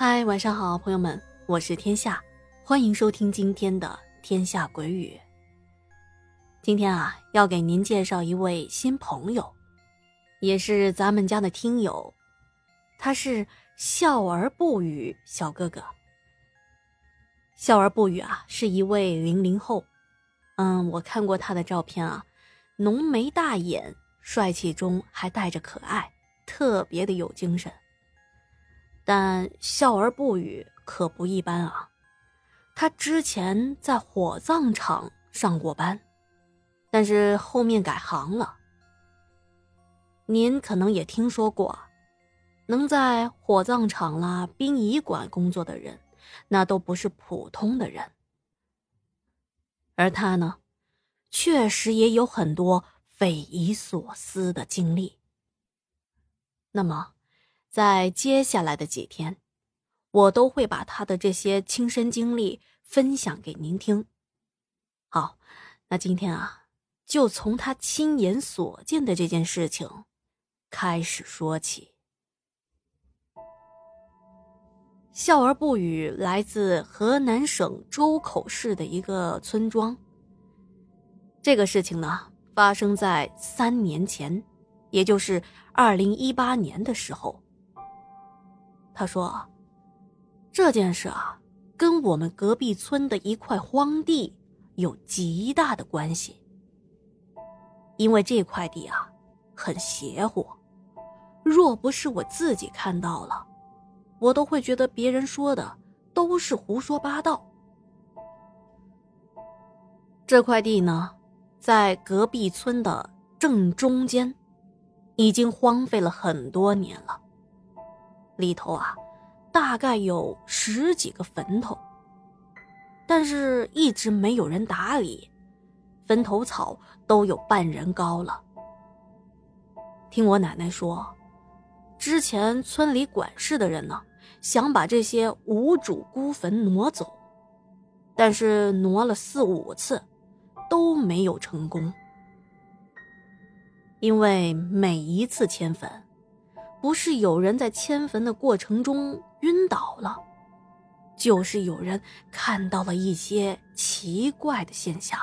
嗨，晚上好，朋友们，我是天下，欢迎收听今天的《天下鬼语》。今天啊，要给您介绍一位新朋友，也是咱们家的听友，他是笑而不语小哥哥。笑而不语啊，是一位零零后，嗯，我看过他的照片啊，浓眉大眼，帅气中还带着可爱，特别的有精神。但笑而不语可不一般啊！他之前在火葬场上过班，但是后面改行了。您可能也听说过，能在火葬场啦、殡仪馆工作的人，那都不是普通的人。而他呢，确实也有很多匪夷所思的经历。那么。在接下来的几天，我都会把他的这些亲身经历分享给您听。好，那今天啊，就从他亲眼所见的这件事情开始说起。笑而不语，来自河南省周口市的一个村庄。这个事情呢，发生在三年前，也就是二零一八年的时候。他说：“这件事啊，跟我们隔壁村的一块荒地有极大的关系。因为这块地啊，很邪乎，若不是我自己看到了，我都会觉得别人说的都是胡说八道。这块地呢，在隔壁村的正中间，已经荒废了很多年了。”里头啊，大概有十几个坟头，但是一直没有人打理，坟头草都有半人高了。听我奶奶说，之前村里管事的人呢，想把这些无主孤坟挪走，但是挪了四五次，都没有成功，因为每一次迁坟。不是有人在迁坟的过程中晕倒了，就是有人看到了一些奇怪的现象。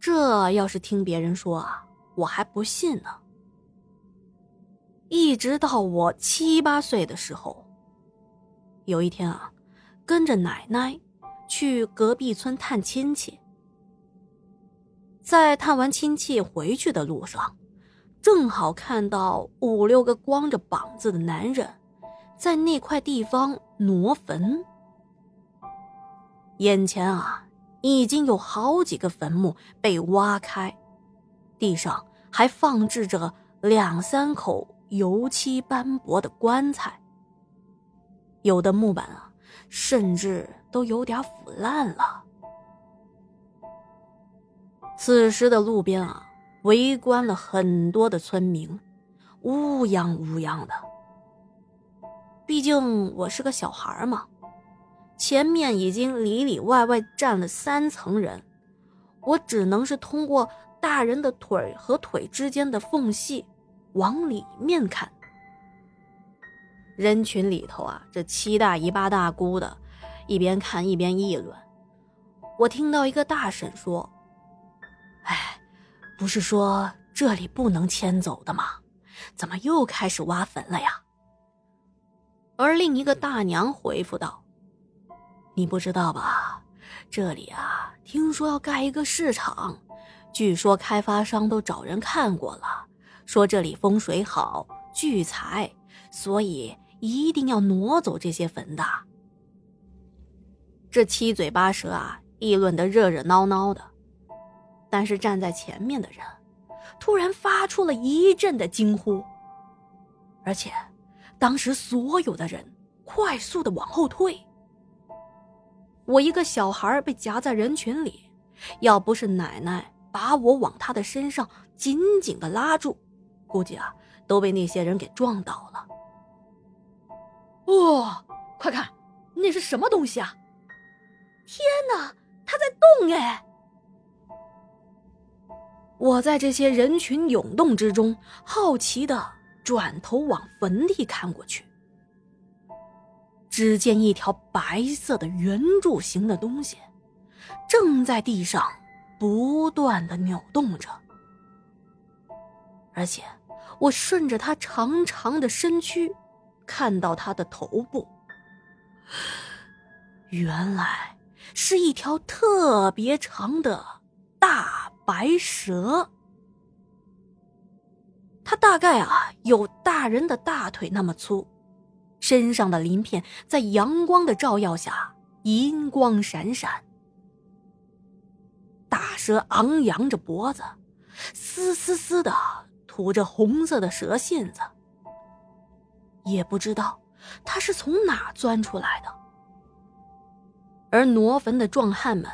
这要是听别人说啊，我还不信呢。一直到我七八岁的时候，有一天啊，跟着奶奶去隔壁村探亲戚，在探完亲戚回去的路上。正好看到五六个光着膀子的男人，在那块地方挪坟。眼前啊，已经有好几个坟墓被挖开，地上还放置着两三口油漆斑驳的棺材。有的木板啊，甚至都有点腐烂了。此时的路边啊。围观了很多的村民，乌泱乌泱的。毕竟我是个小孩嘛，前面已经里里外外站了三层人，我只能是通过大人的腿和腿之间的缝隙往里面看。人群里头啊，这七大姨八大姑的，一边看一边议论。我听到一个大婶说。不是说这里不能迁走的吗？怎么又开始挖坟了呀？而另一个大娘回复道：“你不知道吧？这里啊，听说要盖一个市场，据说开发商都找人看过了，说这里风水好，聚财，所以一定要挪走这些坟的。”这七嘴八舌啊，议论的热热闹闹的。但是站在前面的人，突然发出了一阵的惊呼，而且，当时所有的人快速的往后退。我一个小孩被夹在人群里，要不是奶奶把我往他的身上紧紧的拉住，估计啊都被那些人给撞倒了。哇，快看，那是什么东西啊？天哪，它在动哎！我在这些人群涌动之中，好奇的转头往坟地看过去，只见一条白色的圆柱形的东西，正在地上不断的扭动着，而且我顺着它长长的身躯，看到它的头部，原来是一条特别长的大白蛇。它大概啊有大人的大腿那么粗。身上的鳞片在阳光的照耀下银光闪闪，大蛇昂扬着脖子，嘶嘶嘶的吐着红色的蛇信子。也不知道它是从哪钻出来的。而挪坟的壮汉们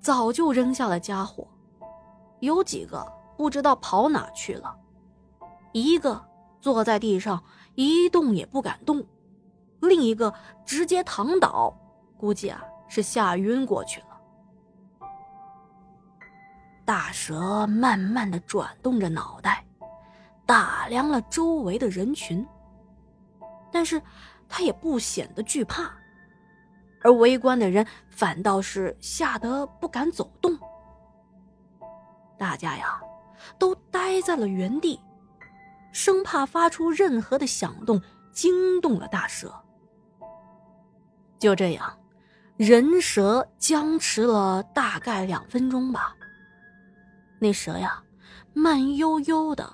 早就扔下了家伙，有几个不知道跑哪去了，一个坐在地上一动也不敢动。另一个直接躺倒，估计啊是吓晕过去了。大蛇慢慢的转动着脑袋，打量了周围的人群，但是他也不显得惧怕，而围观的人反倒是吓得不敢走动。大家呀，都呆在了原地，生怕发出任何的响动惊动了大蛇。就这样，人蛇僵持了大概两分钟吧。那蛇呀，慢悠悠的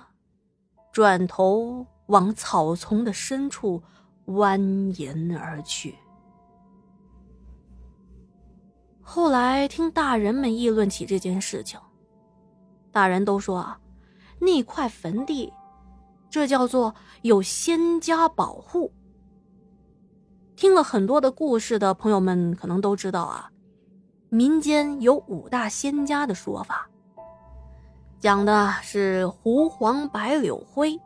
转头往草丛的深处蜿蜒而去。后来听大人们议论起这件事情，大人都说啊，那块坟地，这叫做有仙家保护。听了很多的故事的朋友们可能都知道啊，民间有五大仙家的说法，讲的是狐、黄、白、柳、灰，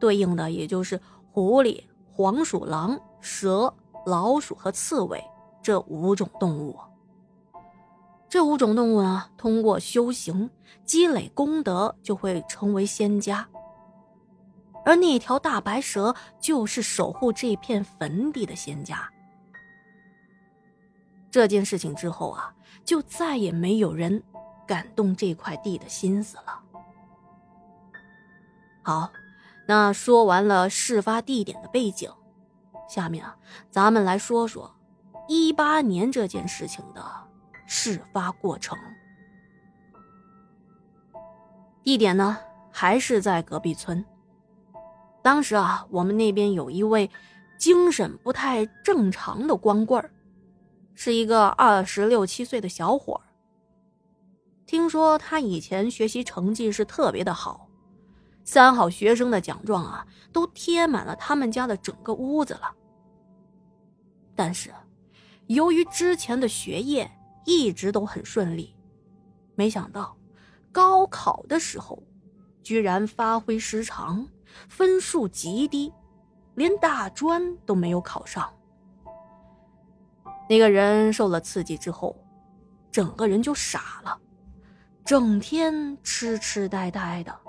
对应的也就是狐狸、黄鼠狼、蛇、老鼠和刺猬这五种动物。这五种动物呢，通过修行积累功德，就会成为仙家。而那条大白蛇就是守护这片坟地的仙家。这件事情之后啊，就再也没有人敢动这块地的心思了。好，那说完了事发地点的背景，下面啊，咱们来说说一八年这件事情的事发过程。地点呢，还是在隔壁村。当时啊，我们那边有一位精神不太正常的光棍儿，是一个二十六七岁的小伙儿。听说他以前学习成绩是特别的好，三好学生的奖状啊都贴满了他们家的整个屋子了。但是，由于之前的学业一直都很顺利，没想到高考的时候，居然发挥失常。分数极低，连大专都没有考上。那个人受了刺激之后，整个人就傻了，整天痴痴呆呆的。